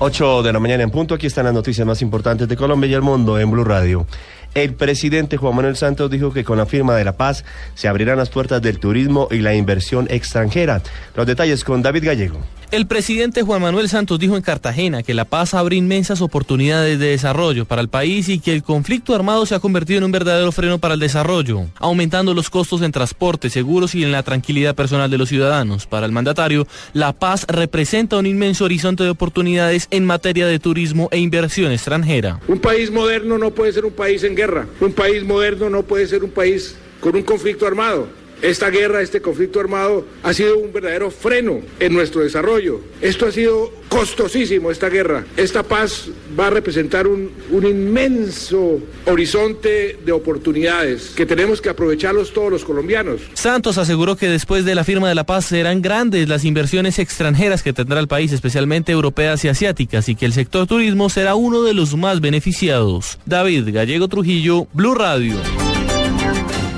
8 de la mañana en punto. Aquí están las noticias más importantes de Colombia y el mundo en Blue Radio. El presidente Juan Manuel Santos dijo que con la firma de la paz se abrirán las puertas del turismo y la inversión extranjera. Los detalles con David Gallego. El presidente Juan Manuel Santos dijo en Cartagena que la paz abre inmensas oportunidades de desarrollo para el país y que el conflicto armado se ha convertido en un verdadero freno para el desarrollo, aumentando los costos en transporte, seguros y en la tranquilidad personal de los ciudadanos. Para el mandatario, la paz representa un inmenso horizonte de oportunidades en materia de turismo e inversión extranjera. Un país moderno no puede ser un país en guerra. Un país moderno no puede ser un país con un conflicto armado. Esta guerra, este conflicto armado ha sido un verdadero freno en nuestro desarrollo. Esto ha sido costosísimo, esta guerra. Esta paz va a representar un, un, inmenso horizonte de oportunidades que tenemos que aprovecharlos todos los colombianos. Santos aseguró que después de la firma de la paz serán grandes las inversiones extranjeras que tendrá el país, especialmente europeas y asiáticas, y que el sector turismo será uno de los más beneficiados. David Gallego Trujillo, Blue Radio.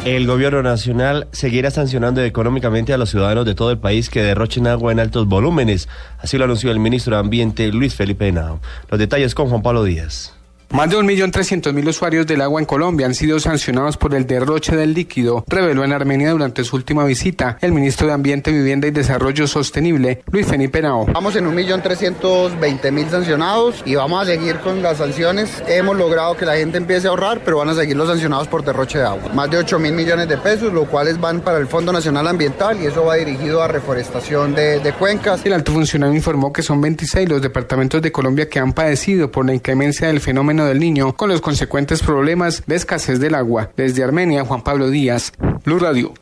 El gobierno nacional seguirá sancionando económicamente a los ciudadanos de todo el país que derrochen agua en altos volúmenes. Así lo anunció el ministro de Ambiente, Luis Felipe Henao. Los detalles con Juan Pablo Díaz. Más de 1.300.000 usuarios del agua en Colombia han sido sancionados por el derroche del líquido, reveló en Armenia durante su última visita el ministro de Ambiente, Vivienda y Desarrollo Sostenible, Luis Felipe Nao. Vamos en 1.320.000 sancionados y vamos a seguir con las sanciones. Hemos logrado que la gente empiece a ahorrar, pero van a seguir los sancionados por derroche de agua. Más de 8 mil millones de pesos, los cuales van para el Fondo Nacional Ambiental y eso va dirigido a reforestación de, de cuencas. El alto funcionario informó que son 26 los departamentos de Colombia que han padecido por la inclemencia del fenómeno del niño con los consecuentes problemas de escasez del agua. Desde Armenia, Juan Pablo Díaz, Blue Radio.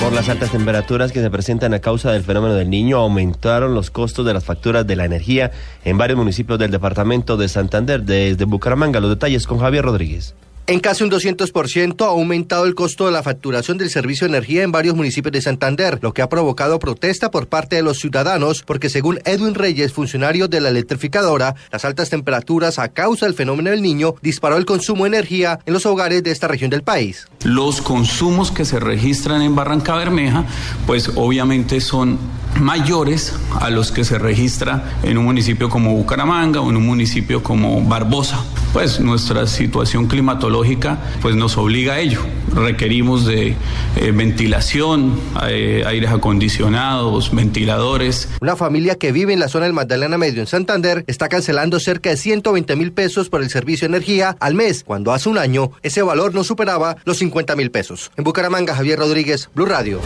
Por las altas temperaturas que se presentan a causa del fenómeno del niño, aumentaron los costos de las facturas de la energía en varios municipios del departamento de Santander. Desde Bucaramanga, los detalles con Javier Rodríguez. En casi un 200% ha aumentado el costo de la facturación del servicio de energía en varios municipios de Santander, lo que ha provocado protesta por parte de los ciudadanos, porque según Edwin Reyes, funcionario de la electrificadora, las altas temperaturas a causa del fenómeno del niño disparó el consumo de energía en los hogares de esta región del país. Los consumos que se registran en Barranca Bermeja, pues obviamente son mayores a los que se registra en un municipio como Bucaramanga o en un municipio como Barbosa. Pues nuestra situación climatológica pues nos obliga a ello. Requerimos de eh, ventilación, eh, aires acondicionados, ventiladores. Una familia que vive en la zona del Magdalena Medio en Santander está cancelando cerca de 120 mil pesos por el servicio de energía al mes, cuando hace un año ese valor no superaba los 50 mil pesos. En Bucaramanga, Javier Rodríguez, Blue Radio.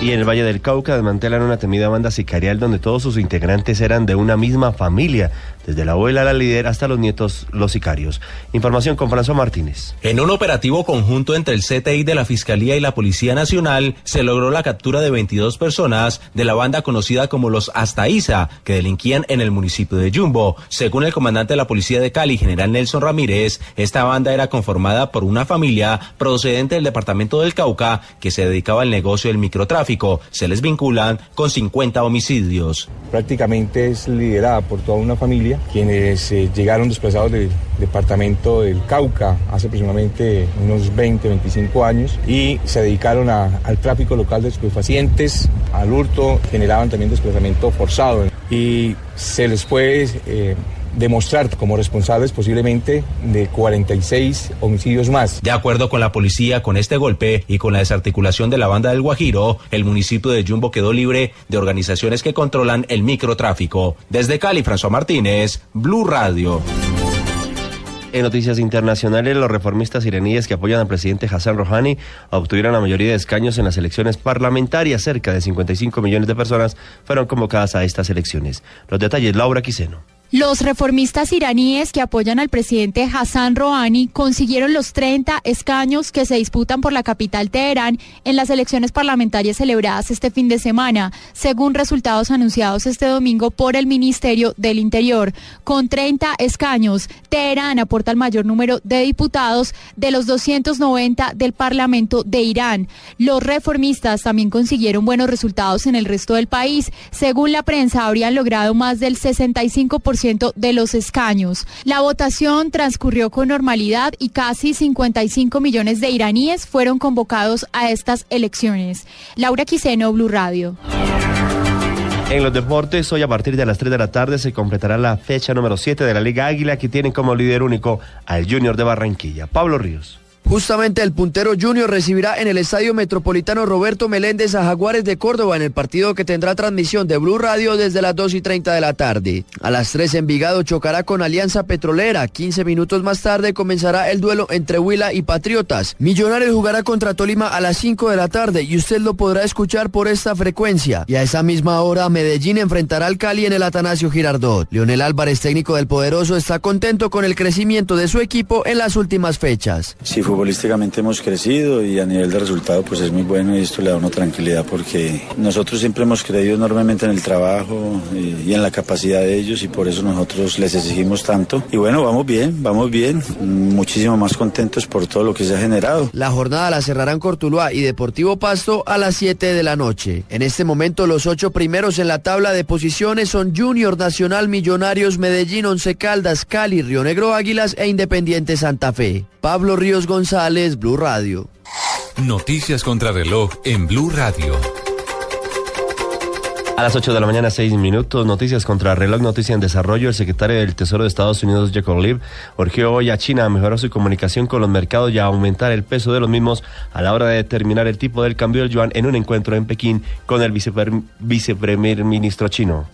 Y en el Valle del Cauca desmantelan una temida banda sicarial donde todos sus integrantes eran de una misma familia, desde la abuela la líder hasta los nietos los sicarios. Información con François Martínez. En un operativo conjunto entre el CTI de la Fiscalía y la Policía Nacional se logró la captura de 22 personas de la banda conocida como los Astaiza, que delinquían en el municipio de Jumbo. Según el comandante de la Policía de Cali, general Nelson Ramírez, esta banda era conformada por una familia procedente del departamento del Cauca que se dedicaba al negocio del microtráfico. Se les vinculan con 50 homicidios. Prácticamente es liderada por toda una familia, quienes eh, llegaron desplazados del departamento del Cauca hace aproximadamente unos 20, 25 años y se dedicaron al tráfico local de estupefacientes, al hurto, generaban también desplazamiento forzado. Y se les puede... Eh, demostrar como responsables posiblemente de 46 homicidios más. De acuerdo con la policía, con este golpe y con la desarticulación de la banda del Guajiro, el municipio de Jumbo quedó libre de organizaciones que controlan el microtráfico. Desde Cali, François Martínez, Blue Radio. En noticias internacionales, los reformistas iraníes que apoyan al presidente Hassan Rouhani obtuvieron la mayoría de escaños en las elecciones parlamentarias. Cerca de 55 millones de personas fueron convocadas a estas elecciones. Los detalles, Laura Quiseno. Los reformistas iraníes que apoyan al presidente Hassan Rouhani consiguieron los 30 escaños que se disputan por la capital Teherán en las elecciones parlamentarias celebradas este fin de semana, según resultados anunciados este domingo por el Ministerio del Interior. Con 30 escaños, Teherán aporta el mayor número de diputados de los 290 del Parlamento de Irán. Los reformistas también consiguieron buenos resultados en el resto del país. Según la prensa, habrían logrado más del 65% de los escaños. La votación transcurrió con normalidad y casi 55 millones de iraníes fueron convocados a estas elecciones. Laura Quiseno, Blue Radio. En los deportes, hoy a partir de las 3 de la tarde se completará la fecha número 7 de la Liga Águila que tiene como líder único al Junior de Barranquilla, Pablo Ríos. Justamente el puntero Junior recibirá en el Estadio Metropolitano Roberto Meléndez a Jaguares de Córdoba en el partido que tendrá transmisión de Blue Radio desde las 2 y 30 de la tarde. A las 3 Envigado chocará con Alianza Petrolera. 15 minutos más tarde comenzará el duelo entre Huila y Patriotas. Millonarios jugará contra Tolima a las 5 de la tarde y usted lo podrá escuchar por esta frecuencia. Y a esa misma hora Medellín enfrentará al Cali en el Atanasio Girardot. Leonel Álvarez, técnico del Poderoso, está contento con el crecimiento de su equipo en las últimas fechas. Futbolísticamente hemos crecido y a nivel de resultado pues es muy bueno y esto le da una tranquilidad porque nosotros siempre hemos creído enormemente en el trabajo y, en la capacidad de ellos y por eso nosotros les exigimos tanto. Y bueno, vamos bien, vamos bien, muchísimo más contentos por todo lo que se ha generado. La jornada la cerrarán Cortuluá y Deportivo Pasto a las 7 de la noche. En este momento los ocho primeros en la tabla de posiciones son Junior Nacional Millonarios Medellín, Once Caldas, Cali, Río Negro Águilas e Independiente Santa Fe. Pablo Ríos González, Blue Radio. Noticias contra reloj en Blue Radio. A las 8 de la mañana, 6 minutos, noticias contra reloj, noticia en desarrollo. El secretario del Tesoro de Estados Unidos, Jacob Leib, urgió hoy a China a mejorar su comunicación con los mercados y a aumentar el peso de los mismos a la hora de determinar el tipo del cambio del yuan en un encuentro en Pekín con el viceprimer ministro chino.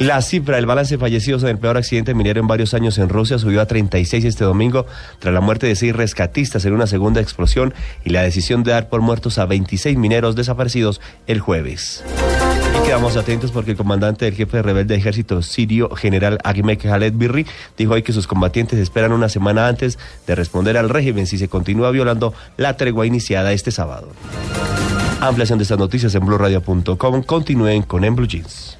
La cifra del balance de fallecidos en el peor accidente minero en varios años en Rusia subió a 36 este domingo tras la muerte de seis rescatistas en una segunda explosión y la decisión de dar por muertos a 26 mineros desaparecidos el jueves. Y quedamos atentos porque el comandante del jefe rebelde de ejército sirio, general Agmek Khaled Birri, dijo hoy que sus combatientes esperan una semana antes de responder al régimen si se continúa violando la tregua iniciada este sábado. Ampliación de estas noticias en blueradio.com. Continúen con En Blue Jeans.